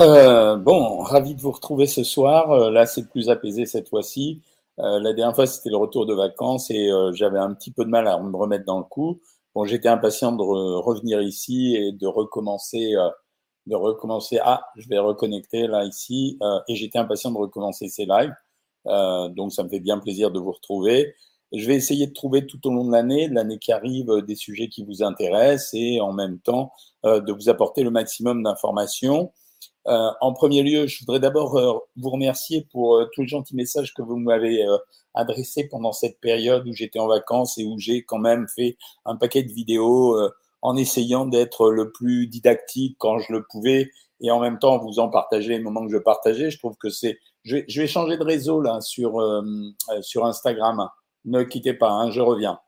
Euh, bon, ravi de vous retrouver ce soir. Euh, là, c'est plus apaisé cette fois-ci. Euh, la dernière fois, c'était le retour de vacances et j'avais un petit peu de mal à me remettre dans le coup. Bon, j'étais impatient de revenir ici et de recommencer, de recommencer. Ah, je vais reconnecter là ici et j'étais impatient de recommencer ces lives. donc, ça me fait bien plaisir de vous retrouver. Je vais essayer de trouver tout au long de l'année, l'année qui arrive, des sujets qui vous intéressent et en même temps de vous apporter le maximum d'informations. Euh, en premier lieu, je voudrais d'abord euh, vous remercier pour euh, tous les gentils messages que vous m'avez adressés pendant cette période où j'étais en vacances et où j'ai quand même fait un paquet de vidéos en essayant d'être le plus didactique quand je le pouvais et en même temps vous en partagez les moments que je partageais. Je trouve que c'est. Je, vais changer de réseau là sur, sur Instagram. Ne quittez pas, hein, je reviens.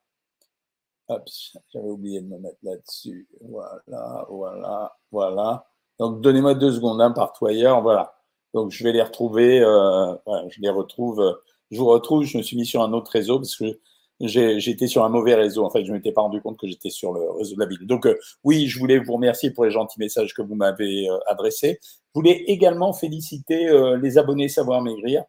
J'avais oublié de me mettre là-dessus. Voilà, voilà, voilà. Donc, donnez-moi deux secondes, hein, partout ailleurs, voilà. Donc, je vais les retrouver, euh, je les retrouve, euh, je vous retrouve, je me suis mis sur un autre réseau parce que j'étais sur un mauvais réseau. En fait, je ne m'étais pas rendu compte que j'étais sur le réseau de la ville. Donc, euh, oui, je voulais vous remercier pour les gentils messages que vous m'avez adressés. Je voulais également féliciter les abonnés Savoir Maigrir.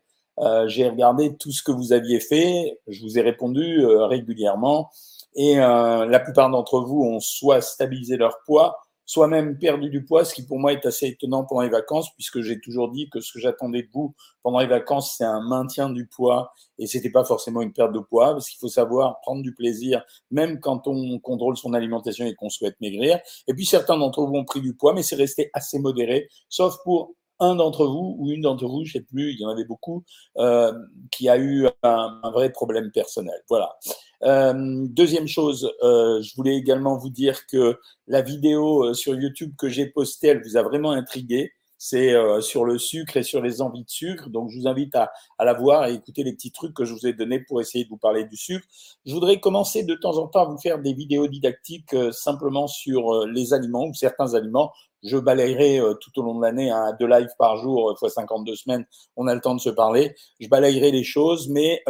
J'ai regardé tout ce que vous aviez fait. Je vous ai répondu régulièrement. Et la plupart d'entre vous ont soit stabilisé leur poids, soit même perdu du poids, ce qui pour moi est assez étonnant pendant les vacances, puisque j'ai toujours dit que ce que j'attendais de vous pendant les vacances, c'est un maintien du poids, et c'était pas forcément une perte de poids, parce qu'il faut savoir prendre du plaisir, même quand on contrôle son alimentation et qu'on souhaite maigrir. Et puis certains d'entre vous ont pris du poids, mais c'est resté assez modéré, sauf pour un d'entre vous ou une d'entre vous, je sais plus, il y en avait beaucoup, euh, qui a eu un, vrai problème personnel. Voilà. Euh, deuxième chose, euh, je voulais également vous dire que la vidéo euh, sur YouTube que j'ai postée, elle vous a vraiment intrigué. C'est sur le sucre et sur les envies de sucre. Donc, je vous invite à, la voir et écouter les petits trucs que je vous ai donnés pour essayer de vous parler du sucre. Je voudrais commencer de temps en temps à vous faire des vidéos didactiques simplement sur les aliments ou certains aliments. Je balayerai tout au long de l'année hein, deux lives par jour, fois 52 semaines. On a le temps de se parler. Je balayerai les choses, mais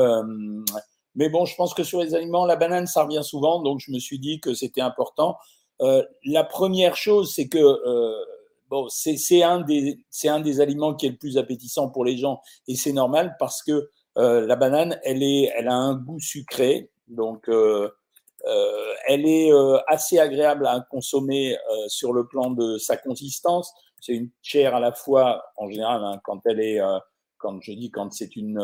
mais bon, je pense que sur les aliments, la banane, ça revient souvent, donc je me suis dit que c'était important. Euh, la première chose, c'est que euh, bon, c'est un, un des aliments qui est le plus appétissant pour les gens, et c'est normal parce que euh, la banane, elle, est, elle a un goût sucré, donc euh, euh, elle est euh, assez agréable à consommer sur le plan de sa consistance. C'est une chair à la fois, en général, hein, quand elle est quand je dis quand c'est une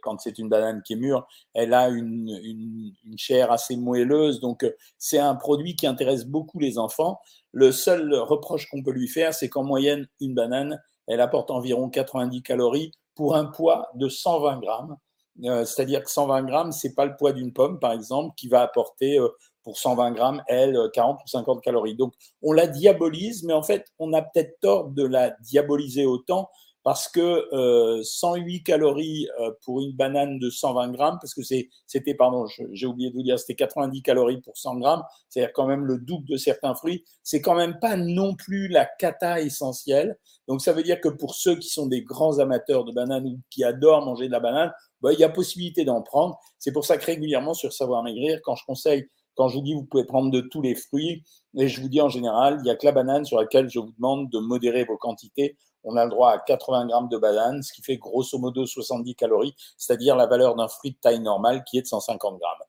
quand c'est une banane qui est mûre, elle a une, une, chair assez moelleuse, donc euh, c'est un produit qui intéresse beaucoup les enfants. Le seul reproche qu'on peut lui faire, c'est qu'en moyenne une banane, elle apporte environ 90 calories pour un poids de 120 grammes. Euh, c'est-à-dire que 120 grammes, c'est pas le poids d'une pomme, par exemple, qui va apporter pour 120 grammes, elle, 40 ou 50 calories. Donc, on la diabolise, mais en fait, on a peut-être tort de la diaboliser autant parce que euh, 108 calories euh, pour une banane de 120 grammes, parce que c'était, pardon, j'ai oublié de vous dire, c'était 90 calories pour 100 grammes, c'est-à-dire quand même le double de certains fruits, c'est quand même pas non plus la cata essentielle. Donc ça veut dire que pour ceux qui sont des grands amateurs de bananes ou qui adorent manger de la banane, bah, il y a possibilité d'en prendre. C'est pour ça que régulièrement sur Savoir Maigrir, quand je conseille quand je vous dis vous pouvez prendre de tous les fruits, et je vous dis en général, il n'y a que la banane sur laquelle je vous demande de modérer vos quantités on a le droit à 80 grammes de banane, ce qui fait grosso modo 70 calories, c'est-à-dire la valeur d'un fruit de taille normale qui est de 150 grammes.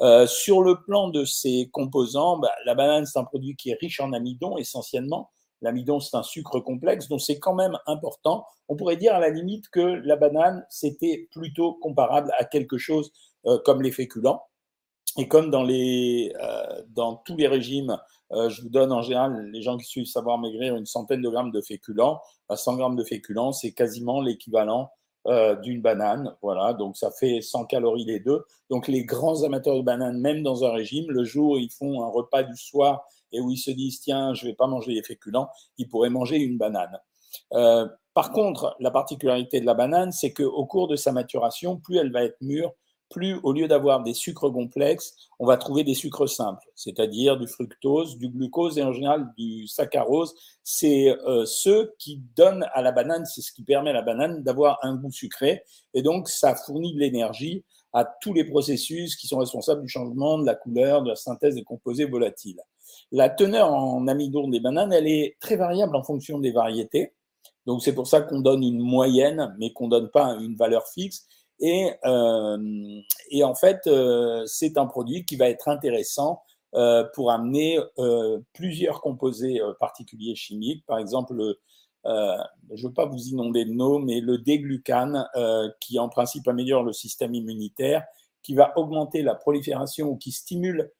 Euh, sur le plan de ses composants, bah, la banane, c'est un produit qui est riche en amidon essentiellement. L'amidon, c'est un sucre complexe, donc c'est quand même important. On pourrait dire à la limite que la banane, c'était plutôt comparable à quelque chose euh, comme les féculents. Et comme dans, les, euh, dans tous les régimes euh, je vous donne en général, les gens qui suivent Savoir Maigrir, une centaine de grammes de féculents. 100 grammes de féculents, c'est quasiment l'équivalent euh, d'une banane. Voilà, donc ça fait 100 calories les deux. Donc les grands amateurs de bananes, même dans un régime, le jour où ils font un repas du soir et où ils se disent tiens, je vais pas manger les féculents, ils pourraient manger une banane. Euh, par contre, la particularité de la banane, c'est qu'au cours de sa maturation, plus elle va être mûre, plus au lieu d'avoir des sucres complexes, on va trouver des sucres simples, c'est-à-dire du fructose, du glucose et en général du saccharose. C'est euh, ceux qui donnent à la banane, c'est ce qui permet à la banane d'avoir un goût sucré et donc ça fournit de l'énergie à tous les processus qui sont responsables du changement de la couleur, de la synthèse des composés volatiles. La teneur en amidon des bananes, elle est très variable en fonction des variétés. Donc c'est pour ça qu'on donne une moyenne, mais qu'on donne pas une valeur fixe. Et, euh, et en fait, euh, c'est un produit qui va être intéressant euh, pour amener euh, plusieurs composés euh, particuliers chimiques. Par exemple, le, je ne veux pas vous inonder de noms, mais le déglucane, qui en principe améliore le système immunitaire, qui va augmenter la prolifération ou qui stimule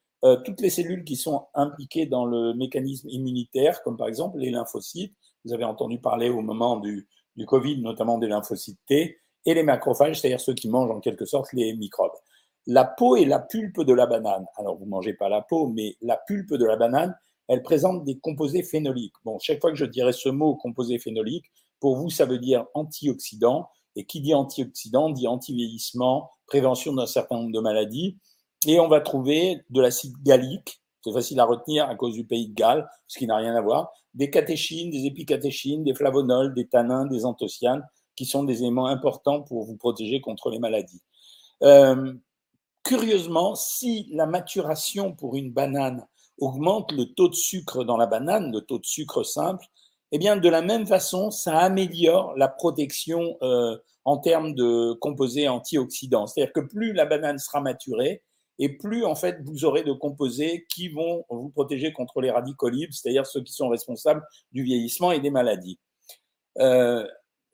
toutes les cellules qui sont impliquées dans le mécanisme immunitaire, comme par exemple les lymphocytes. Vous avez entendu parler au moment du, du Covid, notamment des lymphocytes T, et les macrophages, c'est-à-dire ceux qui mangent en quelque sorte les microbes. La peau et la pulpe de la banane. Alors, vous ne mangez pas la peau, mais la pulpe de la banane, elle présente des composés phénoliques. Bon, chaque fois que je dirais ce mot composé phénolique, pour vous, ça veut dire antioxydant. Et qui dit antioxydant dit anti-vieillissement, prévention d'un certain nombre de maladies. Et on va trouver de l'acide gallique, c'est facile à retenir à cause du pays de Galles, ce qui n'a rien à voir, des catéchines, des épicatéchines, des flavonols, des tanins, des anthocyanes, qui sont des éléments importants pour vous protéger contre les maladies. Euh, curieusement, si la maturation pour une banane augmente le taux de sucre dans la banane, le taux de sucre simple, eh bien, de la même façon, ça améliore la protection euh, en termes de composés antioxydants. C'est-à-dire que plus la banane sera maturée, et plus en fait vous aurez de composés qui vont vous protéger contre les radicaux libres, c'est-à-dire ceux qui sont responsables du vieillissement et des maladies. Euh,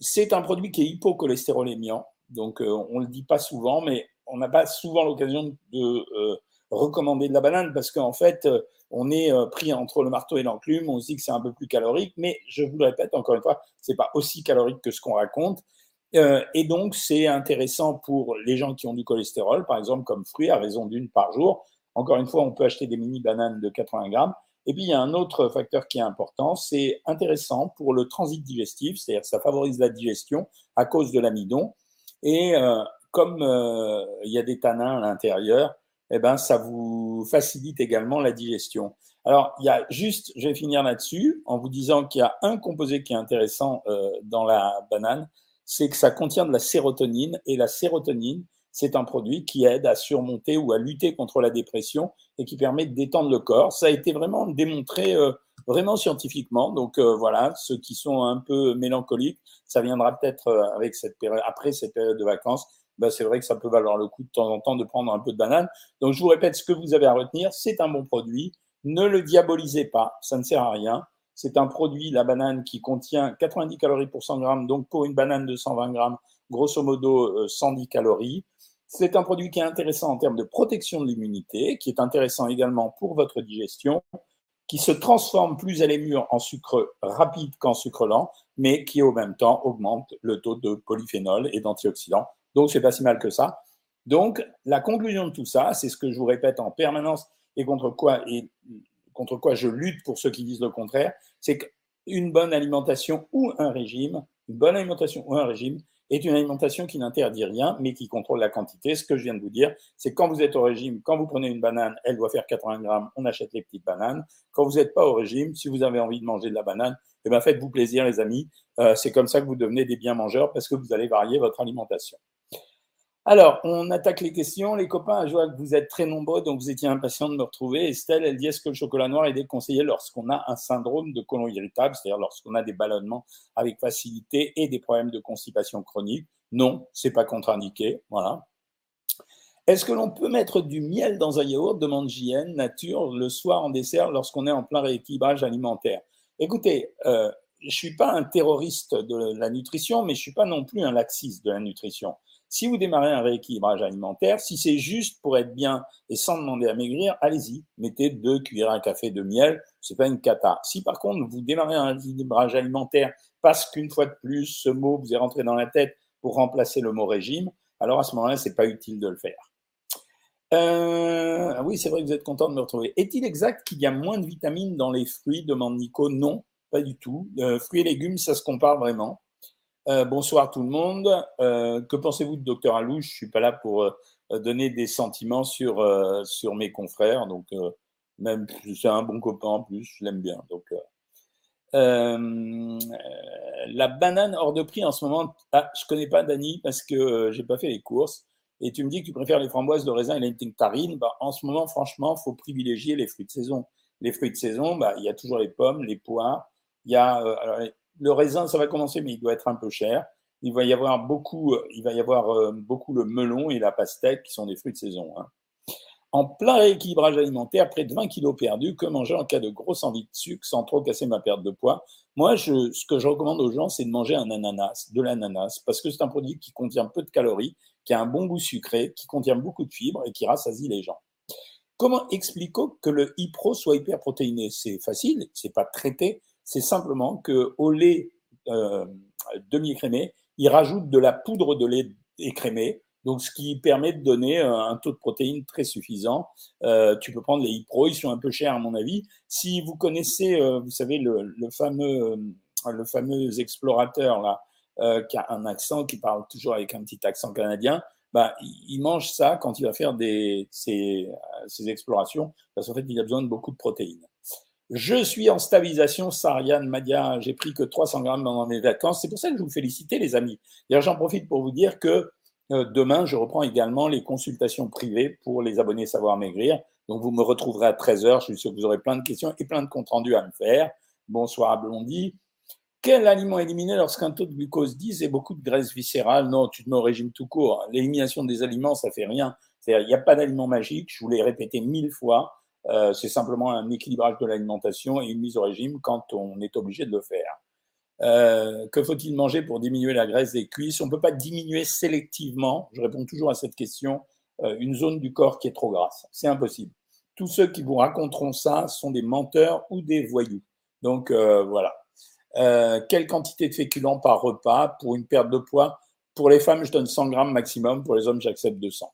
c'est un produit qui est hypocholestérolémiant, donc euh, on ne le dit pas souvent, mais on n'a pas souvent l'occasion de euh, recommander de la banane parce qu'en fait, euh, on est pris entre le marteau et l'enclume. On se dit que c'est un peu plus calorique, mais je vous le répète encore une fois, c'est pas aussi calorique que ce qu'on raconte. et donc, c'est intéressant pour les gens qui ont du cholestérol, par exemple, comme fruit, à raison d'une par jour. Encore une fois, on peut acheter des mini bananes de 80 grammes. Et puis, il y a un autre facteur qui est important, c'est intéressant pour le transit digestif, c'est-à-dire que ça favorise la digestion à cause de l'amidon. Et comme euh, il y a des tanins à l'intérieur, eh ben, ça vous facilite également la digestion. Alors, il y a juste, je vais finir là-dessus en vous disant qu'il y a un composé qui est intéressant euh, dans la banane, c'est que ça contient de la sérotonine et la sérotonine, c'est un produit qui aide à surmonter ou à lutter contre la dépression et qui permet de détendre le corps. Ça a été vraiment démontré euh, vraiment scientifiquement. Donc euh, voilà, ceux qui sont un peu mélancoliques, ça viendra peut-être euh, avec cette période, après cette période de vacances ben, c'est vrai que ça peut valoir le coup de temps en temps de prendre un peu de banane. Donc je vous répète, ce que vous avez à retenir, c'est un bon produit. Ne le diabolisez pas, ça ne sert à rien. C'est un produit, la banane, qui contient 90 calories pour 100 grammes. Donc pour une banane de 120 grammes, grosso modo 110 euh, calories. C'est un produit qui est intéressant en termes de protection de l'immunité, qui est intéressant également pour votre digestion, qui se transforme plus à l'émure en sucre rapide qu'en sucre lent, mais qui au même temps augmente le taux de polyphénol et d'antioxydants donc, c'est pas si mal que ça. Donc, la conclusion de tout ça, c'est ce que je vous répète en permanence et contre quoi, et contre quoi je lutte pour ceux qui disent le contraire, c'est qu'une bonne alimentation ou un régime, une bonne alimentation ou un régime est une alimentation qui n'interdit rien, mais qui contrôle la quantité. Ce que je viens de vous dire, c'est quand vous êtes au régime, quand vous prenez une banane, elle doit faire 80 grammes, on achète les petites bananes. Quand vous n'êtes pas au régime, si vous avez envie de manger de la banane, eh ben faites-vous plaisir, les amis. Euh, c'est comme ça que vous devenez des bien mangeurs parce que vous allez varier votre alimentation. Alors, on attaque les questions. Les copains, je vois que vous êtes très nombreux, donc vous étiez impatients de me retrouver. Estelle, elle dit est-ce que le chocolat noir est déconseillé lorsqu'on a un syndrome de côlon irritable, c'est-à-dire lorsqu'on a des ballonnements avec facilité et des problèmes de constipation chronique Non, c'est pas contre-indiqué. Voilà. Est-ce que l'on peut mettre du miel dans un yaourt? Demande JN, nature, le soir en dessert lorsqu'on est en plein rééquilibrage alimentaire Écoutez, euh, je suis pas un terroriste de la nutrition, mais je suis pas non plus un laxiste de la nutrition. Si vous démarrez un rééquilibrage alimentaire, si c'est juste pour être bien et sans demander à maigrir, allez-y, mettez deux cuillères à café de miel, c'est pas une cata. Si par contre vous démarrez un rééquilibrage alimentaire parce qu'une fois de plus ce mot vous est rentré dans la tête pour remplacer le mot régime, alors à ce moment-là c'est pas utile de le faire. Euh, oui, c'est vrai que vous êtes content de me retrouver. Est-il exact qu'il y a moins de vitamines dans les fruits? Demande Nico. Non, pas du tout. Euh, fruits et légumes, ça se compare vraiment. Euh, bonsoir tout le monde. Euh, que pensez-vous de Docteur Alouche Je suis pas là pour euh, donner des sentiments sur sur mes confrères, donc même c'est un bon copain en plus, je l'aime bien. Donc la banane hors de prix en ce moment, ah, je connais pas Dani parce que j'ai pas fait les courses. Et tu me dis que tu préfères les framboises, le raisin et les nectarines. Bah, en ce moment, franchement, faut privilégier les fruits de saison. les fruits de saison, bah, il y a toujours les pommes, les poires. Il y a euh, le raisin, ça va commencer, mais il doit être un peu cher. Il va y avoir beaucoup, il va y avoir beaucoup le melon et la pastèque qui sont des fruits de saison. Hein. En plein rééquilibrage alimentaire, près de 20 kilos perdus, que manger en cas de grosse envie de sucre sans trop casser ma perte de poids Moi, ce que je recommande aux gens, c'est de manger un ananas, de l'ananas, parce que c'est un produit qui contient peu de calories, qui a un bon goût sucré, qui contient beaucoup de fibres et qui rassasie les gens. Comment expliquer que le Ipro soit hyperprotéiné? C'est facile, c'est pas traité, c'est simplement que au lait euh, demi-écrémé, il rajoute de la poudre de lait écrémé donc ce qui permet de donner euh, un taux de protéines très suffisant. Euh, tu peux prendre les Ipro, ils sont un peu chers à mon avis. Si vous connaissez, euh, vous savez, le, fameux, le fameux explorateur là, qui a un accent, qui parle toujours avec un petit accent canadien, bah, il mange ça quand il va faire des, ses, ses explorations, parce qu'en fait, il a besoin de beaucoup de protéines. Je suis en stabilisation, Sariane Madia. J'ai pris que 300 grammes pendant mes vacances. C'est pour ça que je vous félicite, les amis. D'ailleurs, j'en profite pour vous dire que euh, demain, je reprends également les consultations privées pour les abonnés Savoir Maigrir. Donc, vous me retrouverez à 13h. Je suis sûr que vous aurez plein de questions et plein de comptes rendus à me faire. Bonsoir à Blondie. Quel aliment éliminer lorsqu'un taux de glucose 10 et beaucoup de graisse viscérale? Non, tu te mets au régime tout court. L'élimination des aliments, ça fait rien. Il n'y a pas d'aliment magique. Je vous l'ai répété mille fois. Euh, c'est simplement un équilibrage de l'alimentation et une mise au régime quand on est obligé de le faire. Euh, que faut-il manger pour diminuer la graisse des cuisses? On ne peut pas diminuer sélectivement, je réponds toujours à cette question, euh, une zone du corps qui est trop grasse. C'est impossible. Tous ceux qui vous raconteront ça sont des menteurs ou des voyous. Donc voilà. quelle quantité de féculents par repas pour une perte de poids? Pour les femmes, je donne 100 grammes maximum. Pour les hommes, j'accepte 200.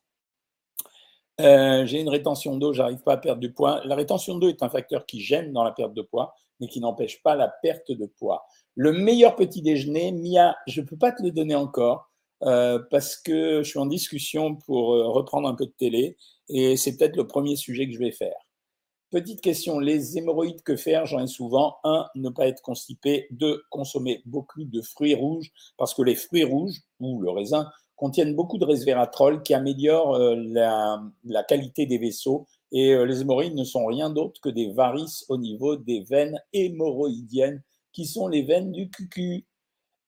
J'ai une rétention d'eau, j'arrive pas à perdre du poids. La rétention d'eau est un facteur qui gêne dans la perte de poids, mais qui n'empêche pas la perte de poids. Le meilleur petit déjeuner, Mia, je ne peux pas te le donner encore euh, parce que je suis en discussion pour euh, reprendre un peu de télé et c'est peut-être le premier sujet que je vais faire. Petite question, les hémorroïdes, que faire? J'en ai souvent. Un, ne pas être constipé. Deux, consommer beaucoup de fruits rouges parce que les fruits rouges ou le raisin contiennent beaucoup de resveratrol qui améliore euh, la, qualité des vaisseaux et les hémorroïdes ne sont rien d'autre que des varices au niveau des veines hémorroïdiennes qui sont les veines du cucu.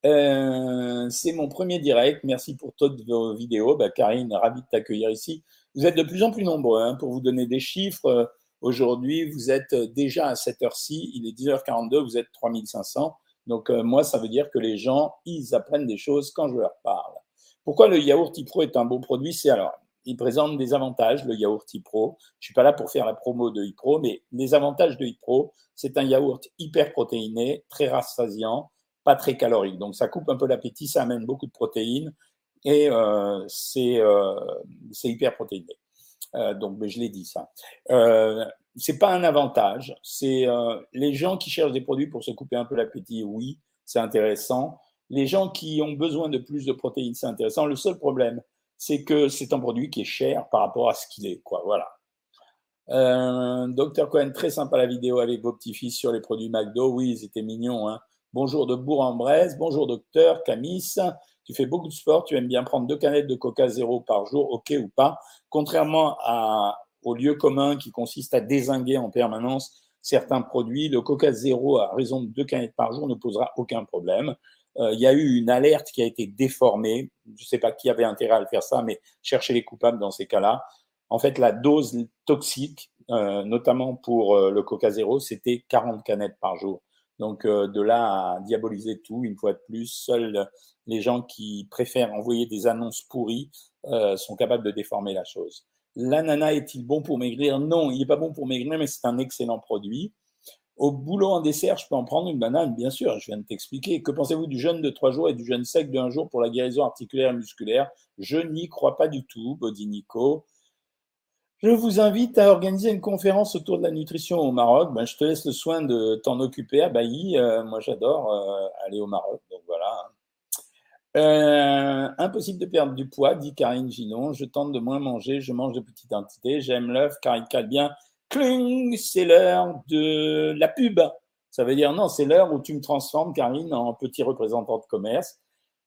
Euh, c'est mon premier direct. Merci pour toutes vos vidéos. Bah, Karine, ravi de t'accueillir ici. Vous êtes de plus en plus nombreux. Hein, pour vous donner des chiffres, euh, aujourd'hui, vous êtes déjà à cette heure-ci. Il est 10h42, vous êtes 3500. Donc, euh, moi, ça veut dire que les gens, ils apprennent des choses quand je leur parle. Pourquoi le yaourt Ipro est un bon produit? C'est alors, il présente des avantages, le yaourt Ipro. Je suis pas là pour faire la promo de Ipro, mais les avantages de Ipro, c'est un yaourt hyper protéiné, très rassasiant, pas très calorique. Donc ça coupe un peu l'appétit, ça amène beaucoup de protéines et euh, euh, c'est hyper protéiné. Euh, donc ben, je l'ai dit ça. Euh, c'est pas un avantage. C'est les gens qui cherchent des produits pour se couper un peu l'appétit, oui, c'est intéressant. Les gens qui ont besoin de plus de protéines, c'est intéressant. Le seul problème, c'est que c'est un produit qui est cher par rapport à ce qu'il est. Quoi. Voilà. Euh, Docteur Cohen, très sympa la vidéo avec vos petits-fils sur les produits McDo. Oui, ils étaient mignons. Hein. Bonjour de Bourg-en-Bresse. Bonjour docteur Camis. Tu fais beaucoup de sport. Tu aimes bien prendre deux canettes de Coca zéro par jour, ok ou pas? Contrairement au lieu commun qui consiste à désinguer en permanence certains produits, le Coca zéro à raison de deux canettes par jour ne posera aucun problème. Euh, il y a eu une alerte qui a été déformée. Je ne sais pas qui avait intérêt à le faire ça, mais chercher les coupables dans ces cas-là. En fait, la dose toxique, euh, notamment pour euh, le Coca Zéro, c'était 40 canettes par jour. Donc de là à diaboliser tout, une fois de plus, seuls les gens qui préfèrent envoyer des annonces pourries sont capables de déformer la chose. L'ananas est-il bon pour maigrir? Non, il n'est pas bon pour maigrir, mais c'est un excellent produit. Au boulot en dessert, je peux en prendre une banane, bien sûr, je viens de t'expliquer. Que pensez-vous du jeûne de trois jours et du jeûne sec d'un jour pour la guérison articulaire et musculaire? Je n'y crois pas du tout, Body Nico. Je vous invite à organiser une conférence autour de la nutrition au Maroc. Ben, je te laisse le soin de t'en occuper à. Euh, moi, j'adore euh, aller au Maroc, donc voilà. Euh, impossible de perdre du poids, dit Karine Ginon. Je tente de moins manger, je mange de petites quantités. J'aime l'œuf car il cale bien cling, c'est l'heure de la pub. Ça veut dire non, c'est l'heure où tu me transformes, Karine, en petit représentant de commerce.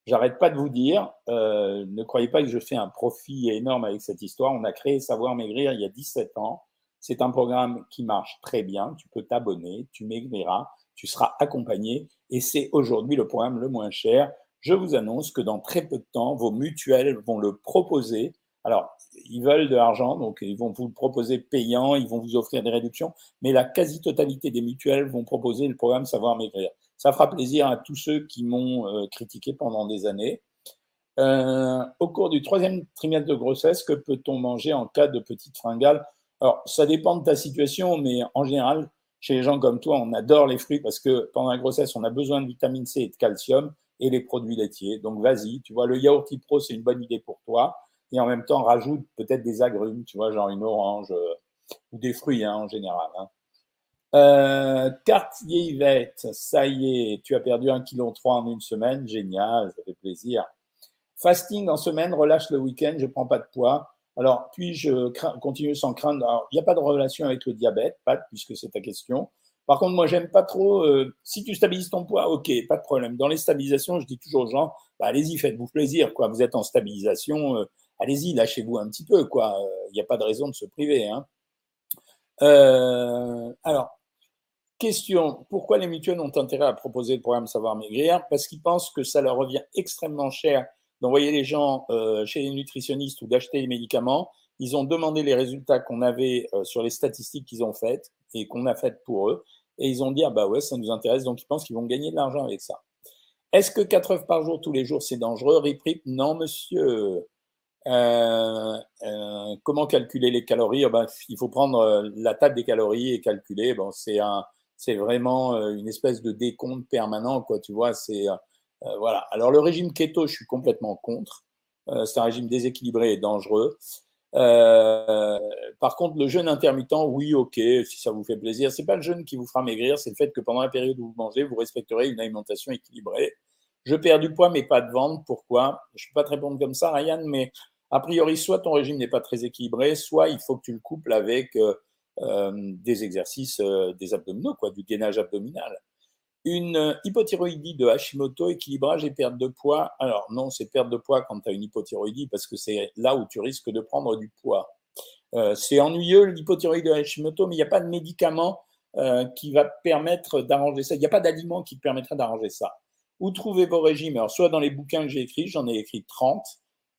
J'arrête pas de vous dire, euh, ne croyez pas que je fais un profit énorme avec cette histoire. On a créé Savoir Maigrir il y a 17 ans. C'est un programme qui marche très bien. Tu peux t'abonner, tu maigriras, tu seras accompagné et c'est aujourd'hui le programme le moins cher. Je vous annonce que dans très peu de temps, vos mutuelles vont le proposer. Alors, ils veulent de l'argent, donc ils vont vous proposer payant, ils vont vous offrir des réductions, mais la quasi-totalité des mutuelles vont proposer le programme Savoir Maigrir. Ça fera plaisir à tous ceux qui m'ont euh, critiqué pendant des années. Euh, au cours du troisième trimestre de grossesse, que peut-on manger en cas de petite fringale? Alors, ça dépend de ta situation, mais en général, chez les gens comme toi, on adore les fruits parce que pendant la grossesse, on a besoin de vitamine C et de calcium et les produits laitiers. Donc, vas-y, tu vois, le yaourt Pro, c'est une bonne idée pour toi. Et en même temps, rajoute peut-être des agrumes, tu vois, genre une orange euh, ou des fruits hein, en général. Hein. Euh, Cartier Yvette, ça y est, tu as perdu 1,3 kg en une semaine, génial, ça fait plaisir. Fasting en semaine, relâche le week-end, je prends pas de poids. Alors, puis-je continuer sans craindre? Il n'y a pas de relation avec le diabète, Pat, puisque c'est ta question. Par contre, moi, j'aime pas trop. Euh, si tu stabilises ton poids, ok, pas de problème. Dans les stabilisations, je dis toujours aux gens, bah, allez-y, faites-vous plaisir. Quoi. Vous êtes en stabilisation, euh, allez-y, lâchez-vous un petit peu. quoi. Il n'y a pas de raison de se priver. Hein. alors, Question, pourquoi les mutuelles ont intérêt à proposer le programme Savoir Maigrir? Parce qu'ils pensent que ça leur revient extrêmement cher d'envoyer les gens euh, chez les nutritionnistes ou d'acheter les médicaments. Ils ont demandé les résultats qu'on avait euh, sur les statistiques qu'ils ont faites et qu'on a faites pour eux. Et ils ont dit, ah bah ouais, ça nous intéresse, donc ils pensent qu'ils vont gagner de l'argent avec ça. Est-ce que 4 œufs par jour tous les jours, c'est dangereux? Rip Non, monsieur. Euh, comment calculer les calories? Oh ben, Il faut prendre la table des calories et calculer. Bon, c'est vraiment euh, une espèce de décompte permanent, quoi. Tu vois, c'est euh, euh, voilà. Alors le régime keto, je suis complètement contre. c'est un régime déséquilibré et dangereux. par contre, le jeûne intermittent, oui, ok, si ça vous fait plaisir. C'est pas le jeûne qui vous fera maigrir, c'est le fait que pendant la période où vous mangez, vous respecterez une alimentation équilibrée. Je perds du poids, mais pas de ventre. Pourquoi? Je peux pas te répondre comme ça, Ryan, mais a priori, soit ton régime n'est pas très équilibré, soit il faut que tu le couples avec euh, des exercices euh, des abdominaux, quoi, du gainage abdominal. Une hypothyroïdie de Hashimoto, équilibrage et perte de poids. Alors non, c'est perte de poids quand tu as une hypothyroïdie parce que c'est là où tu risques de prendre du poids. Euh, c'est ennuyeux l'hypothyroïdie de Hashimoto, mais il n'y a pas de médicament qui va permettre d'arranger ça. Il n'y a pas d'aliment qui te permettrait d'arranger ça. Où trouver vos régimes? Alors, soit dans les bouquins que j'ai écrits, j'en ai écrit 30,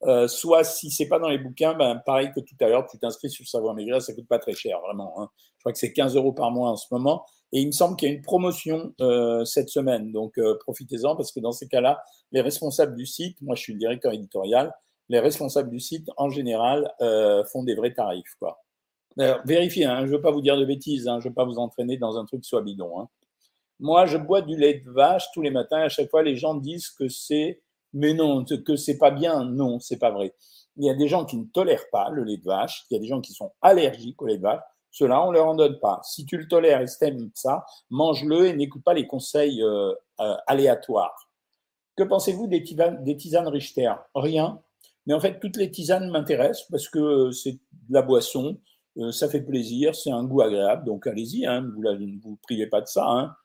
euh, soit si c'est pas dans les bouquins, ben, pareil que tout à l'heure, tu t'inscris sur Savoir Maigrir, ça coûte pas très cher, vraiment. Hein. Je crois que c'est 15 euros par mois en ce moment. Et il me semble qu'il y a une promotion euh, cette semaine. Donc, euh, profitez-en parce que dans ces cas-là, les responsables du site, moi je suis le directeur éditorial, les responsables du site, en général, font des vrais tarifs. Quoi. vérifiez, hein, je ne veux pas vous dire de bêtises, hein, je ne veux pas vous entraîner dans un truc soit bidon. Moi, je bois du lait de vache tous les matins. À chaque fois, les gens disent que c'est mais non, que c'est pas bien, non, c'est pas vrai. Il y a des gens qui ne tolèrent pas le lait de vache, il y a des gens qui sont allergiques au lait de vache. Cela, on leur en donne pas. Si tu le tolères et t'aimes ça, mange-le et n'écoute pas les conseils euh, euh, aléatoires. Que pensez-vous des, tisanes Richter? Rien. Mais en fait, toutes les tisanes m'intéressent parce que c'est de la boisson, euh, ça fait plaisir, c'est un goût agréable. Donc allez-y, hein, ne vous privez pas de ça. Hein.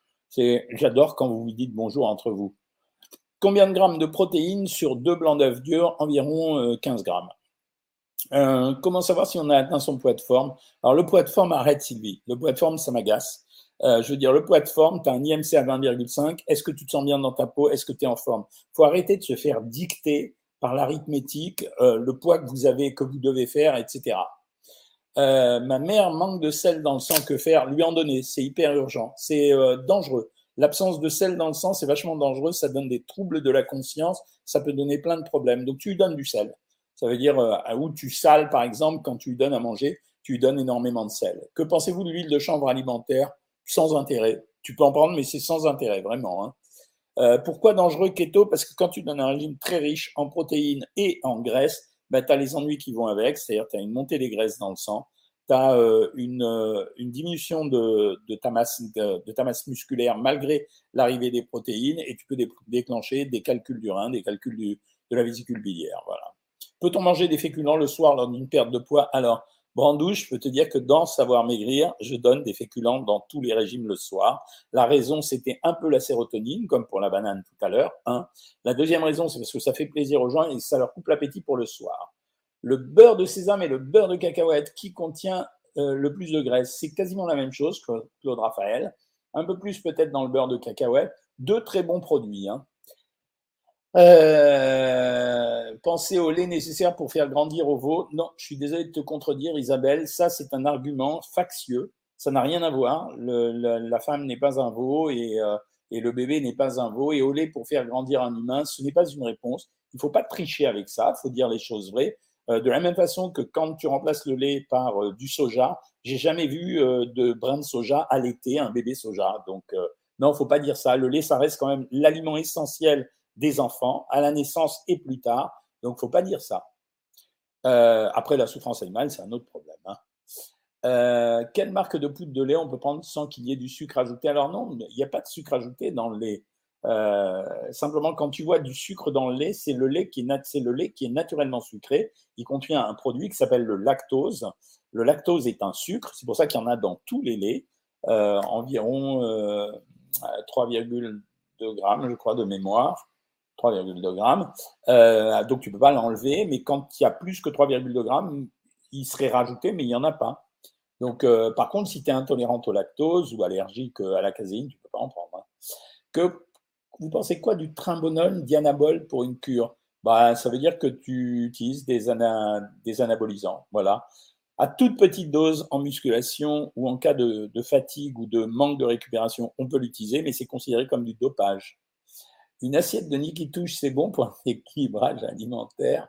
J'adore quand vous vous dites bonjour entre vous. Combien de grammes de protéines sur deux blancs d'œufs durs? Environ 15 euh, grammes. Euh, comment savoir si on a atteint son poids de forme? Alors, le poids de forme, arrête Sylvie. Le poids de forme, ça m'agace. Euh, je veux dire, le poids de forme, tu as un IMC à 20,5. Est-ce que tu te sens bien dans ta peau? Est-ce que tu es en forme? Faut arrêter de se faire dicter par l'arithmétique le poids que vous avez, que vous devez faire, etc. ma mère manque de sel dans le sang, que faire? Lui en donner, c'est hyper urgent, c'est dangereux. L'absence de sel dans le sang, c'est vachement dangereux, ça donne des troubles de la conscience, ça peut donner plein de problèmes. Donc tu lui donnes du sel. Ça veut dire, euh, où tu sales, par exemple, quand tu lui donnes à manger, tu lui donnes énormément de sel. Que pensez-vous de l'huile de chanvre alimentaire Sans intérêt? Tu peux en prendre, mais c'est sans intérêt, vraiment. Hein. Euh, pourquoi dangereux keto? Parce que quand tu donnes un régime très riche en protéines et en graisses, bah, tu as les ennuis qui vont avec, c'est-à-dire tu as une montée des graisses dans le sang, tu as euh, euh, une, diminution de, ta masse, musculaire malgré l'arrivée des protéines et tu peux déclencher des calculs du rein, des calculs de la vésicule biliaire. Voilà. Peut-on manger des féculents le soir lors d'une perte de poids? Alors, Brandouche, je peux te dire que dans Savoir Maigrir, je donne des féculents dans tous les régimes le soir. La raison, c'était un peu la sérotonine, comme pour la banane tout à l'heure. La deuxième raison, c'est parce que ça fait plaisir aux gens et ça leur coupe l'appétit pour le soir le beurre de sésame et le beurre de cacahuète qui contient le plus de graisse. C'est quasiment la même chose, Claude Raphaël. Un peu plus peut-être dans le beurre de cacahuète. Deux très bons produits. Hein. pensez au lait nécessaire pour faire grandir au veau. Non, je suis désolé de te contredire, Isabelle. Ça, c'est un argument factieux. Ça n'a rien à voir. la, femme n'est pas un veau et, et le bébé n'est pas un veau. Et au lait pour faire grandir un humain, ce n'est pas une réponse. Il ne faut pas tricher avec ça. Il faut dire les choses vraies. Euh, de la même façon que quand tu remplaces le lait par euh, du soja, j'ai jamais vu euh, de brin de soja allaiter un bébé soja. Donc non, faut pas dire ça. Le lait, ça reste quand même l'aliment essentiel des enfants à la naissance et plus tard. Donc faut pas dire ça. après la souffrance animale, c'est un autre problème. Hein. quelle marque de poudre de lait on peut prendre sans qu'il y ait du sucre ajouté? Alors non, il n'y a pas de sucre ajouté dans le lait. Euh, simplement, quand tu vois du sucre dans le lait, c'est le lait qui est, naturellement sucré. Il contient un produit qui s'appelle le lactose. Le lactose est un sucre, c'est pour ça qu'il y en a dans tous les laits, euh, environ 3,2 euh, grammes, je crois, de mémoire. 3,2 grammes. donc tu peux pas l'enlever, mais quand il y a plus que 3,2 grammes, il serait rajouté, mais il n'y en a pas. Donc, par contre, si tu es intolérante au lactose ou allergique à la caséine, tu peux pas en prendre. Hein. Vous pensez quoi du trimbonol dianabol pour une cure? Bah, Ça veut dire que tu utilises des, anabolisants. Voilà. À toute petite dose en musculation ou en cas de, fatigue ou de manque de récupération, on peut l'utiliser, mais c'est considéré comme du dopage. Une assiette de nid qui touche, c'est bon pour un équilibrage alimentaire?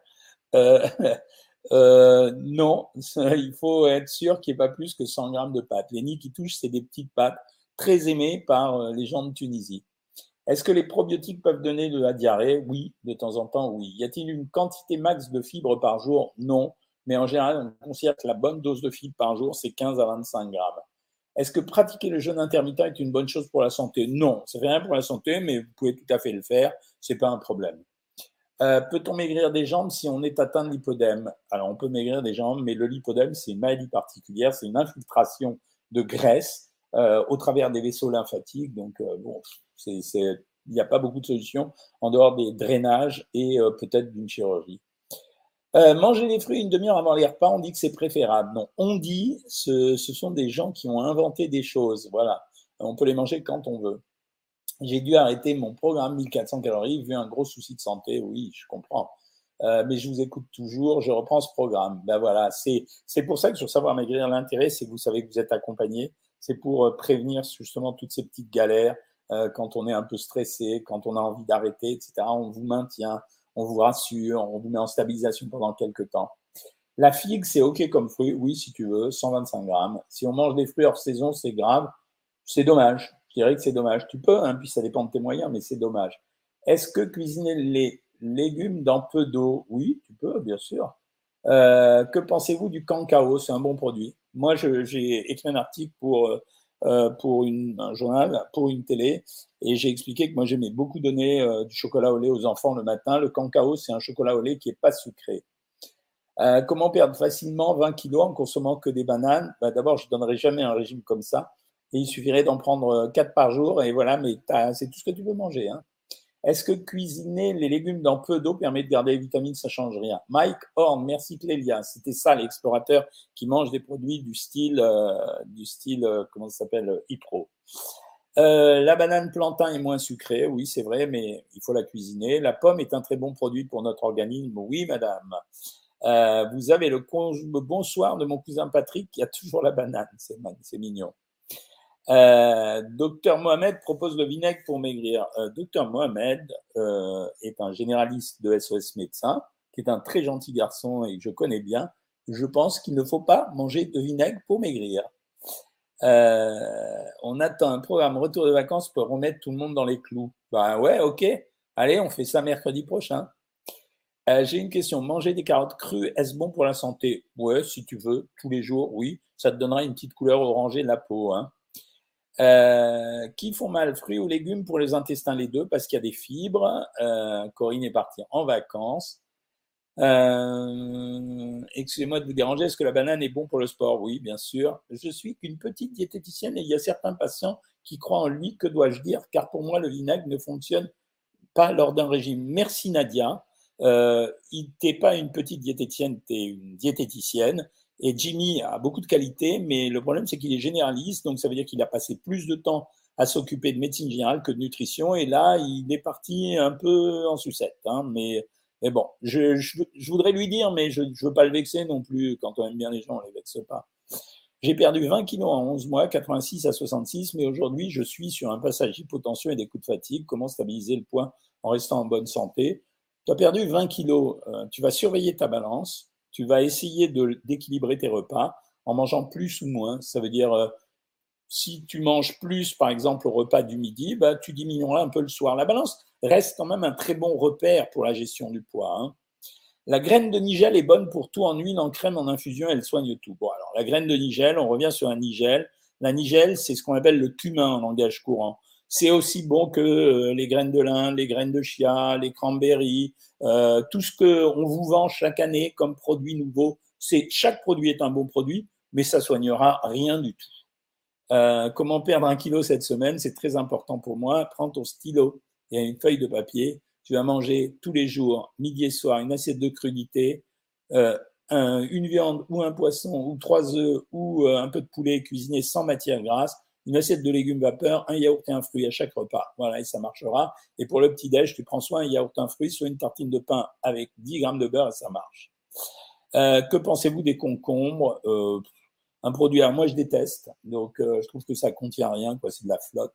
Euh, euh, non, il faut être sûr qu'il n'y ait pas plus que 100 grammes de pâtes. Les nids qui touchent, c'est des petites pâtes très aimées par euh, les gens de Tunisie. Est-ce que les probiotiques peuvent donner de la diarrhée? Oui, de temps en temps, oui. Y a-t-il une quantité max de fibres par jour? Non. Mais en général, on considère que la bonne dose de fibres par jour, c'est 15 à 25 grammes. Est-ce que pratiquer le jeûne intermittent est une bonne chose pour la santé? Non, ça fait rien pour la santé, mais vous pouvez tout à fait le faire, c'est pas un problème. Euh, peut-on maigrir des jambes si on est atteint de lipodème Alors, on peut maigrir des jambes, mais le lipodème, c'est une maladie particulière, c'est une infiltration de graisse euh, au travers des vaisseaux lymphatiques. Donc, euh, bon, il n'y a pas beaucoup de solutions en dehors des drainages et euh, peut-être d'une chirurgie. Euh, manger des fruits une demi-heure avant les repas, on dit que c'est préférable. Non, on dit, ce, ce sont des gens qui ont inventé des choses. Voilà, on peut les manger quand on veut. J'ai dû arrêter mon programme 1400 calories vu un gros souci de santé. Oui, je comprends. Euh, mais je vous écoute toujours, je reprends ce programme. Ben voilà, c'est pour ça que sur Savoir Maigrir, l'intérêt, c'est que vous savez que vous êtes accompagné. C'est pour prévenir justement toutes ces petites galères, euh, quand on est un peu stressé, quand on a envie d'arrêter, etc. On vous maintient, on vous rassure, on vous met en stabilisation pendant quelques temps. La figue, c'est OK comme fruit, oui, si tu veux, 125 grammes. Si on mange des fruits hors saison, c'est grave. C'est dommage. Je dirais que c'est dommage. Tu peux, hein, puis ça dépend de tes moyens, mais c'est dommage. Est-ce que cuisiner les légumes dans peu d'eau? Oui, tu peux, bien sûr. Euh, que pensez-vous du cacao? C'est un bon produit. Moi, j'ai écrit un article pour euh, pour une, un journal, pour une télé, et j'ai expliqué que moi j'aimais beaucoup donner euh, du chocolat au lait aux enfants le matin. Le cacao, c'est un chocolat au lait qui n'est pas sucré. Euh, comment perdre facilement 20 kilos en consommant que des bananes? Bah, D'abord, je ne donnerai jamais un régime comme ça. Et il suffirait d'en prendre 4 par jour, et voilà, mais c'est tout ce que tu veux manger. Hein. Est-ce que cuisiner les légumes dans peu d'eau permet de garder les vitamines? Ça change rien. Mike Horn, merci Clélia. C'était ça l'explorateur qui mange des produits du style, euh, du style, euh, comment ça s'appelle. Euh, la banane plantain est moins sucrée, oui c'est vrai, mais il faut la cuisiner. La pomme est un très bon produit pour notre organisme, oui madame. vous avez le, bonsoir de mon cousin Patrick qui a toujours la banane, c'est mignon. Euh, Docteur Mohamed propose le vinaigre pour maigrir. Euh, Docteur Mohamed euh, est un généraliste de SOS médecin, qui est un très gentil garçon et que je connais bien. Je pense qu'il ne faut pas manger de vinaigre pour maigrir. on attend un programme retour de vacances pour remettre tout le monde dans les clous. Ben ouais, ok. Allez, on fait ça mercredi prochain. J'ai une question. Manger des carottes crues, est-ce bon pour la santé? Ouais, si tu veux, tous les jours, oui. Ça te donnera une petite couleur orangée de la peau. Hein. Euh, qui font mal, fruits ou légumes pour les intestins, les deux, parce qu'il y a des fibres. Euh, Corinne est partie en vacances. Euh, excusez-moi de vous déranger, est-ce que la banane est bon pour le sport? Oui, bien sûr. Je suis qu'une petite diététicienne et il y a certains patients qui croient en lui. Que dois-je dire? Car pour moi, le vinaigre ne fonctionne pas lors d'un régime. Merci Nadia. Euh, tu n'es pas une petite diététicienne, tu es une diététicienne Et Jimmy a beaucoup de qualités, mais le problème, c'est qu'il est généraliste, donc ça veut dire qu'il a passé plus de temps à s'occuper de médecine générale que de nutrition, et là, il est parti un peu en sucette. Hein, mais, bon, je, je, voudrais lui dire, mais je ne veux pas le vexer non plus. Quand on aime bien les gens, on ne les vexe pas. J'ai perdu 20 kilos en 11 mois, 86 à 66, mais aujourd'hui, je suis sur un passage hypotension et des coups de fatigue. Comment stabiliser le poids en restant en bonne santé? Tu as perdu 20 kilos, euh, tu vas surveiller ta balance, tu vas essayer d'équilibrer tes repas en mangeant plus ou moins. Ça veut dire, euh, si tu manges plus, par exemple, au repas du midi, bah, tu diminueras un peu le soir. La balance reste quand même un très bon repère pour la gestion du poids. Hein. La graine de nigel est bonne pour tout en huile, en crème, en infusion, elle soigne tout. Bon, alors la graine de nigel, on revient sur un nigel. La nigel, c'est ce qu'on appelle le cumin en langage courant. C'est aussi bon que euh, les graines de lin, les graines de chia, les cranberries, euh, tout ce qu'on vous vend chaque année comme produit nouveau. C'est chaque produit est un bon produit, mais ça soignera rien du tout. Euh, comment perdre un kilo cette semaine C'est très important pour moi. Prends ton stylo et une feuille de papier tu vas manger tous les jours, midi et soir, une assiette de crudité, une viande ou un poisson ou trois œufs ou un peu de poulet cuisiné sans matière grasse, une assiette de légumes vapeur, un yaourt et un fruit à chaque repas. Voilà, et ça marchera. Et pour le petit-déj, tu prends soit un yaourt, un fruit, soit une tartine de pain avec 10 grammes de beurre et ça marche. Euh, que pensez-vous des concombres? Un produit, à moi je déteste, donc je trouve que ça contient rien, quoi, c'est de la flotte.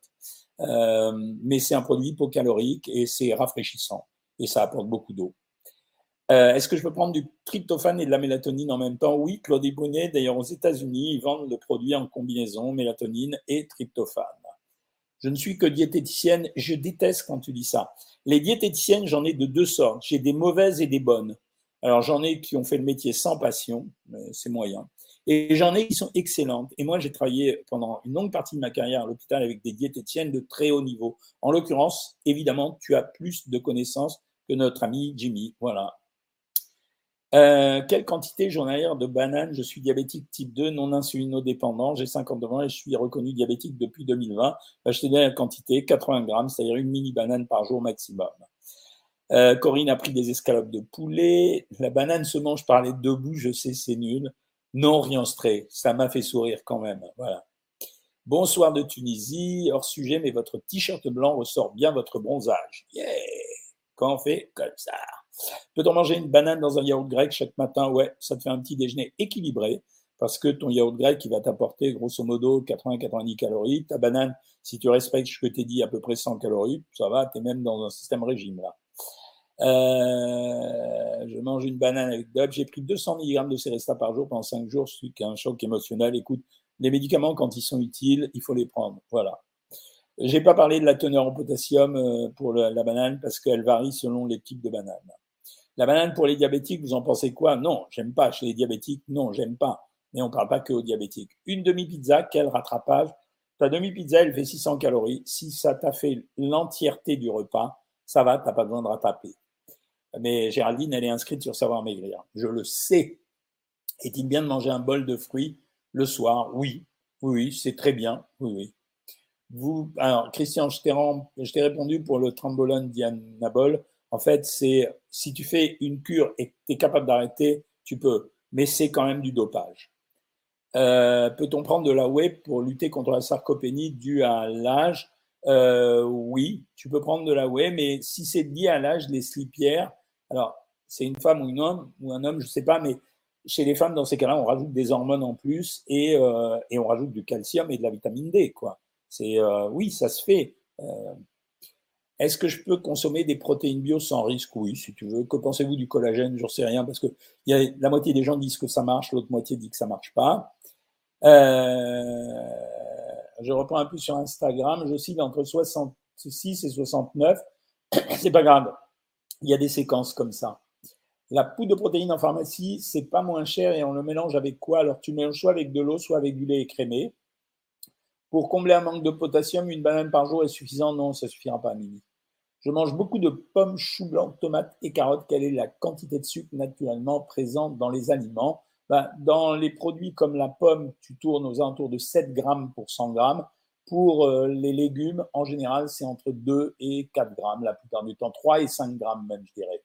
Euh, mais c'est un produit hypocalorique et c'est rafraîchissant et ça apporte beaucoup d'eau. Euh, Est-ce que je peux prendre du tryptophane et de la mélatonine en même temps? Oui, Claudie Bonnet, d'ailleurs aux États-Unis, ils vendent le produit en combinaison mélatonine et tryptophane. Je ne suis que diététicienne, je déteste quand tu dis ça. Les diététiciennes, j'en ai de deux sortes. J'ai des mauvaises et des bonnes. Alors j'en ai qui ont fait le métier sans passion, c'est moyen. Et j'en ai qui sont excellentes. Et moi, j'ai travaillé pendant une longue partie de ma carrière à l'hôpital avec des diététiciennes de très haut niveau. En l'occurrence, évidemment, tu as plus de connaissances que notre ami Jimmy. Voilà. Euh, quelle quantité journalière de bananes Je suis diabétique type 2, non insulinodépendant. J'ai 52 ans et je suis reconnu diabétique depuis 2020. Bah, je te donne la quantité 80 grammes, c'est-à-dire une mini banane par jour maximum. Euh, Corinne a pris des escalopes de poulet. La banane se mange par les deux bouts, je sais, c'est nul. Non, rien Ça m'a fait sourire quand même. Bonsoir de Tunisie, hors sujet, mais votre t-shirt blanc ressort bien votre bronzage. Yeah Quand on fait comme ça. Peut-on manger une banane dans un yaourt grec chaque matin Ouais, ça te fait un petit déjeuner équilibré parce que ton yaourt grec, va t'apporter grosso modo 80-90 calories. Ta banane, si tu respectes ce que t'ai dit, à peu près 100 calories, ça va, tu es même dans un système régime là. Euh, je mange une banane avec Dub. J'ai pris 200 mg de Céresta par jour pendant 5 jours. Je suis qu'un choc émotionnel. Écoute, les médicaments, quand ils sont utiles, il faut les prendre. Voilà. J'ai pas parlé de la teneur en potassium euh, pour la banane parce qu'elle varie selon les types de bananes. La banane pour les diabétiques, vous en pensez quoi? Non, j'aime pas. Chez les diabétiques, non, j'aime pas. Mais on parle pas que aux diabétiques. Une demi-pizza, quel rattrapage Ta demi-pizza, elle fait 600 calories. Si ça t'a fait l'entièreté du repas, ça va, t'as pas besoin de rattraper. Mais Géraldine, elle est inscrite sur Savoir Maigrir. Je le sais. Est-il bien de manger un bol de fruits le soir? Oui, oui, c'est très bien. Oui, oui. Vous, alors, Christian, je t'ai répondu pour le trambolone dianabol. En fait, c'est si tu fais une cure et tu es capable d'arrêter, tu peux. Mais c'est quand même du dopage. Euh, peut-on prendre de la whey pour lutter contre la sarcopénie due à l'âge? Euh, Oui, tu peux prendre de la whey, mais si c'est lié à l'âge, les slipières, alors, c'est une femme ou, homme, ou un homme, je ne sais pas, mais chez les femmes, dans ces cas-là, on rajoute des hormones en plus et, euh, et, on rajoute du calcium et de la vitamine D. Quoi. Oui, ça se fait. Euh, est-ce que je peux consommer des protéines bio sans risque? Oui, si tu veux. Que pensez-vous du collagène? Je ne sais rien parce que la moitié des gens disent que ça marche, l'autre moitié dit que ça ne marche pas. je reprends un peu sur Instagram. Je cite entre 66 et 69. C'est pas grave il y a des séquences comme ça. La poudre de protéines en pharmacie, c'est pas moins cher et on le mélange avec quoi? Alors tu mélanges soit avec de l'eau, soit avec du lait écrémé. Pour combler un manque de potassium, une banane par jour est suffisant? Non, ça suffira pas à midi. Je mange beaucoup de pommes, choux blancs, tomates et carottes. Quelle est la quantité de sucre naturellement présente dans les aliments? Ben, Dans les produits comme la pomme, tu tournes aux alentours de 7 grammes pour 100 grammes. Pour euh, les légumes, en général, c'est entre 2 et 4 grammes, la plupart du temps 3 et 5 grammes même, je dirais.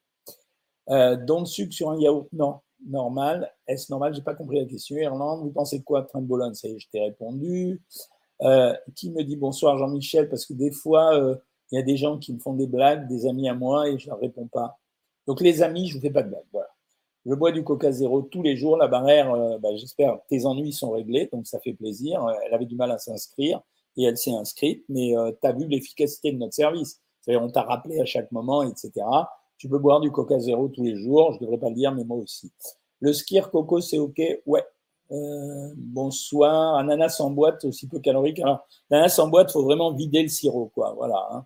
Euh, donc, sucre sur un yaourt, non. normal Est-ce normal? J'ai pas compris la question. Irlande, vous pensez quoi? Train de Bologne Ça y est, je t'ai répondu. Euh, qui me dit bonsoir Jean-Michel? Parce que des fois, euh, il y a des gens qui me font des blagues, des amis à moi, et je ne leur réponds pas. Donc les amis, je ne vous fais pas de blagues. Voilà. Je bois du Coca Zéro tous les jours. La barrière, euh, bah, j'espère, tes ennuis sont réglés, donc ça fait plaisir. Elle avait du mal à s'inscrire et elle s'est inscrite, mais tu as vu l'efficacité de notre service. C'est-à-dire, on t'a rappelé à chaque moment, etc. Tu peux boire du Coca Zéro tous les jours. Je ne devrais pas le dire, mais moi aussi. Le skir coco, c'est OK? Ouais. Euh, bonsoir. Ananas en boîte, aussi peu calorique. Alors, l'ananas en boîte, faut vraiment vider le sirop, quoi. Voilà. Hein.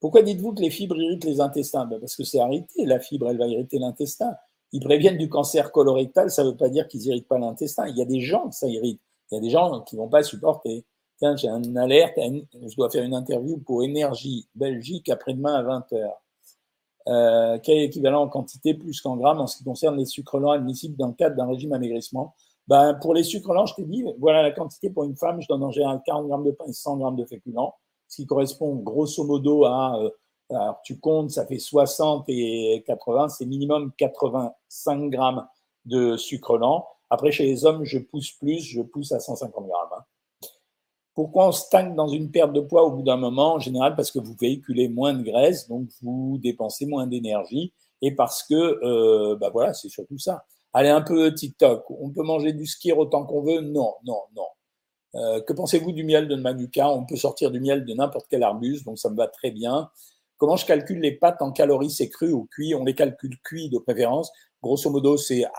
Pourquoi dites-vous que les fibres irritent les intestins? Ben Parce que c'est arrêté. La fibre, elle va irriter l'intestin. Ils préviennent du cancer colorectal, ça ne veut pas dire qu'ils n'irritent pas l'intestin. Il y a des gens que ça irrite. Il y a des gens qui ne vont pas supporter. Tiens, j'ai une alerte, je dois faire une interview pour Énergie Belgique après-demain à 20h euh, quel est l'équivalent en quantité? Plus qu'en grammes en ce qui concerne les sucres lents admissibles dans le cadre d'un régime amaigrissement? Ben, Pour les sucres lents, je t'ai dit, voilà la quantité pour une femme, je donne en général 40 grammes de pain et 100 grammes de féculents, ce qui correspond grosso modo à, euh, alors tu comptes, ça fait 60 et 80, c'est minimum 85 grammes de sucre lent. Après, chez les hommes, je pousse plus, je pousse à 150 grammes. Hein. Pourquoi on stagne dans une perte de poids au bout d'un moment? En général, parce que vous véhiculez moins de graisse, donc vous dépensez moins d'énergie, et parce que, euh, bah voilà, c'est surtout ça. Allez, un peu TikTok. On peut manger du skir autant qu'on veut? Non, non, non. Euh, que pensez-vous du miel de Manuka? On peut sortir du miel de n'importe quel arbuste, donc ça me va très bien. Comment je calcule les pâtes en calories C'est cru ou cuit? On les calcule cuits de préférence. Grosso modo, c'est à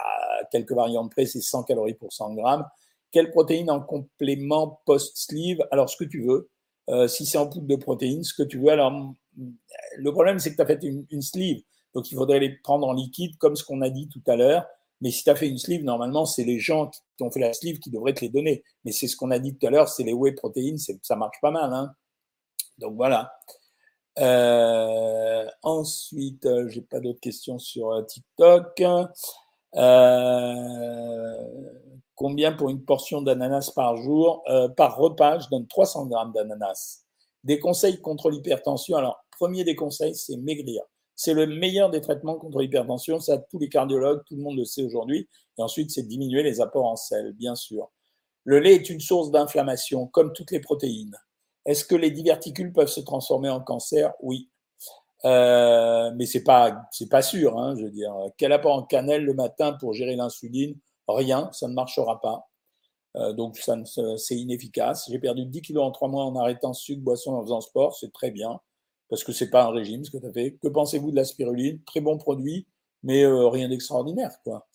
quelques variantes près, c'est 100 calories pour 100 grammes. Quelle protéine en complément post-sleeve? Alors, ce que tu veux. Euh, si c'est en poudre de protéines, ce que tu veux. Alors, le problème, c'est que tu as fait une, sleeve. Donc, il faudrait les prendre en liquide, comme ce qu'on a dit tout à l'heure. Mais si tu as fait une sleeve, normalement, c'est les gens qui ont fait la sleeve qui devraient te les donner. Mais c'est ce qu'on a dit tout à l'heure, c'est les whey protéines, ça marche pas mal. Hein Donc voilà. Euh, ensuite, euh, j'ai pas d'autres questions sur TikTok. Euh, Combien pour une portion d'ananas par jour? Euh, Par repas, je donne 300 grammes d'ananas. Des conseils contre l'hypertension. Alors, premier des conseils, c'est maigrir. C'est le meilleur des traitements contre l'hypertension. Ça, tous les cardiologues, tout le monde le sait aujourd'hui. Et ensuite, c'est diminuer les apports en sel, bien sûr. Le lait est une source d'inflammation, comme toutes les protéines. Est-ce que les diverticules peuvent se transformer en cancer? Oui. Euh, mais c'est pas c'est pas sûr. Hein, je veux dire, quel apport en cannelle le matin pour gérer l'insuline? Rien, ça ne marchera pas. Euh, donc, ça, c'est inefficace. J'ai perdu 10 kilos en 3 mois en arrêtant sucre, boisson, en faisant sport. C'est très bien, parce que c'est pas un régime ce que tu as fait. Que pensez-vous de la spiruline? Très bon produit, mais euh, rien d'extraordinaire. quoi.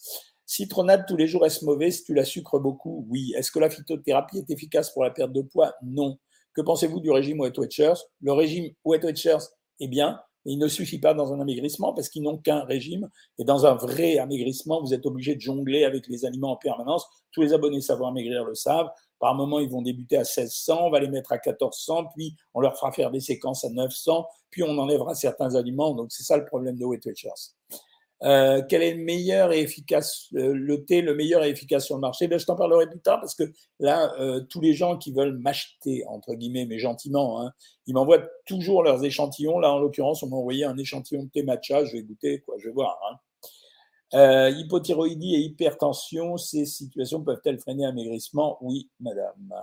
Citronade tous les jours, est-ce mauvais si tu la sucres beaucoup? Oui. Est-ce que la phytothérapie est efficace pour la perte de poids? Non. Que pensez-vous du régime Wet Watchers Le régime Wet Watchers est bien, il ne suffit pas dans un amaigrissement parce qu'ils n'ont qu'un régime. Et dans un vrai amaigrissement, vous êtes obligé de jongler avec les aliments en permanence. Tous les abonnés Savoir Maigrir le savent. Par moment, ils vont débuter à 1600, on va les mettre à 1400, puis on leur fera faire des séquences à 900, puis on enlèvera certains aliments. Donc, c'est ça le problème de Weight. Euh, quel est le meilleur et efficace, euh, le thé, le meilleur et efficace sur le marché? Ben, Je t'en parlerai plus tard parce que là, euh, tous les gens qui veulent m'acheter, entre guillemets, mais gentiment, hein, ils m'envoient toujours leurs échantillons. Là, en l'occurrence, on m'a envoyé un échantillon de thé matcha. Je vais goûter, je vais voir. Hein. Hypothyroïdie et hypertension, ces situations peuvent-elles freiner un maigrissement? Oui, madame.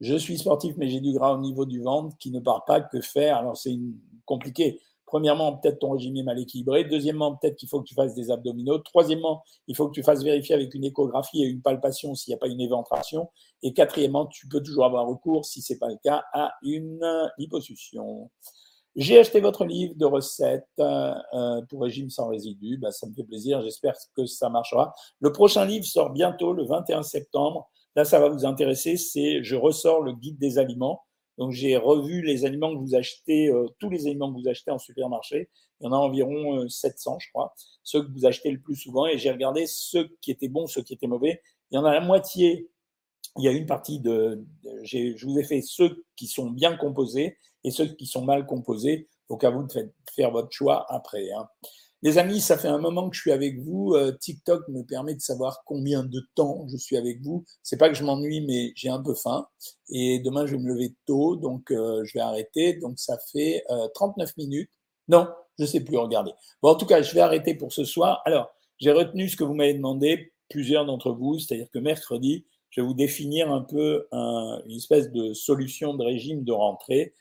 Je suis sportif, mais j'ai du gras au niveau du ventre qui ne part pas. Que faire? Alors, c'est compliqué. Premièrement, peut-être ton régime est mal équilibré. Deuxièmement, peut-être qu'il faut que tu fasses des abdominaux. Troisièmement, il faut que tu fasses vérifier avec une échographie et une palpation s'il n'y a pas une éventration. Et quatrièmement, tu peux toujours avoir recours, si ce n'est pas le cas, à une liposuction. J'ai acheté votre livre de recettes euh, pour régime sans résidus. Ben, ça me fait plaisir. J'espère que ça marchera. Le prochain livre sort bientôt, le 21 septembre. Là, ça va vous intéresser. C'est Je ressors le guide des aliments. Donc j'ai revu les aliments que vous achetez, euh, tous les aliments que vous achetez en supermarché. Il y en a environ 700, euh, je crois, ceux que vous achetez le plus souvent. Et j'ai regardé ceux qui étaient bons, ceux qui étaient mauvais. Il y en a la moitié. Il y a une partie de, je vous ai fait ceux qui sont bien composés et ceux qui sont mal composés. Donc à vous de faire votre choix après. Hein. Les amis, ça fait un moment que je suis avec vous. Euh, TikTok me permet de savoir combien de temps je suis avec vous. C'est pas que je m'ennuie, mais j'ai un peu faim. Et demain, je vais me lever tôt, donc euh, je vais arrêter. Donc ça fait 39 euh, minutes. Non, je sais plus, regardez. Bon, en tout cas, je vais arrêter pour ce soir. Alors, J'ai retenu ce que vous m'avez demandé, plusieurs d'entre vous, c'est-à-dire que mercredi, je vais vous définir un peu une espèce de solution de régime de rentrée.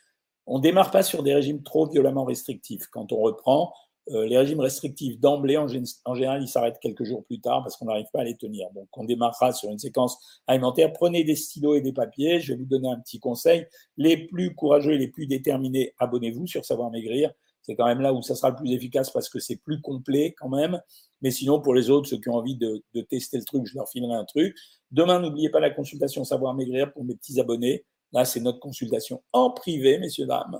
On ne démarre pas sur des régimes trop violemment restrictifs. Quand on reprend, euh, les régimes restrictifs d'emblée, en, général, ils s'arrêtent quelques jours plus tard parce qu'on n'arrive pas à les tenir. Donc, on démarrera sur une séquence alimentaire. Prenez des stylos et des papiers. Je vais vous donner un petit conseil. Les plus courageux et les plus déterminés, abonnez-vous sur Savoir Maigrir. C'est quand même là où ça sera le plus efficace parce que c'est plus complet quand même. Mais sinon, pour les autres, ceux qui ont envie de, de tester le truc, je leur filerai un truc. Demain, n'oubliez pas la consultation Savoir Maigrir pour mes petits abonnés. Là, c'est notre consultation en privé, messieurs, dames.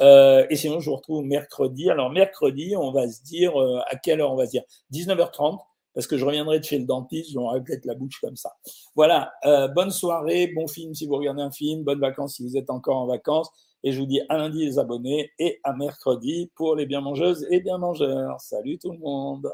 Euh, et sinon, je vous retrouve mercredi. Alors, mercredi, on va se dire, euh, à quelle heure on va se dire? 19h30, parce que je reviendrai de chez le dentiste, j'aurai peut-être la bouche comme ça. Voilà, euh, bonne soirée, bon film si vous regardez un film, bonnes vacances si vous êtes encore en vacances. Et je vous dis à lundi les abonnés et à mercredi pour les bien mangeuses et bien mangeurs. Salut tout le monde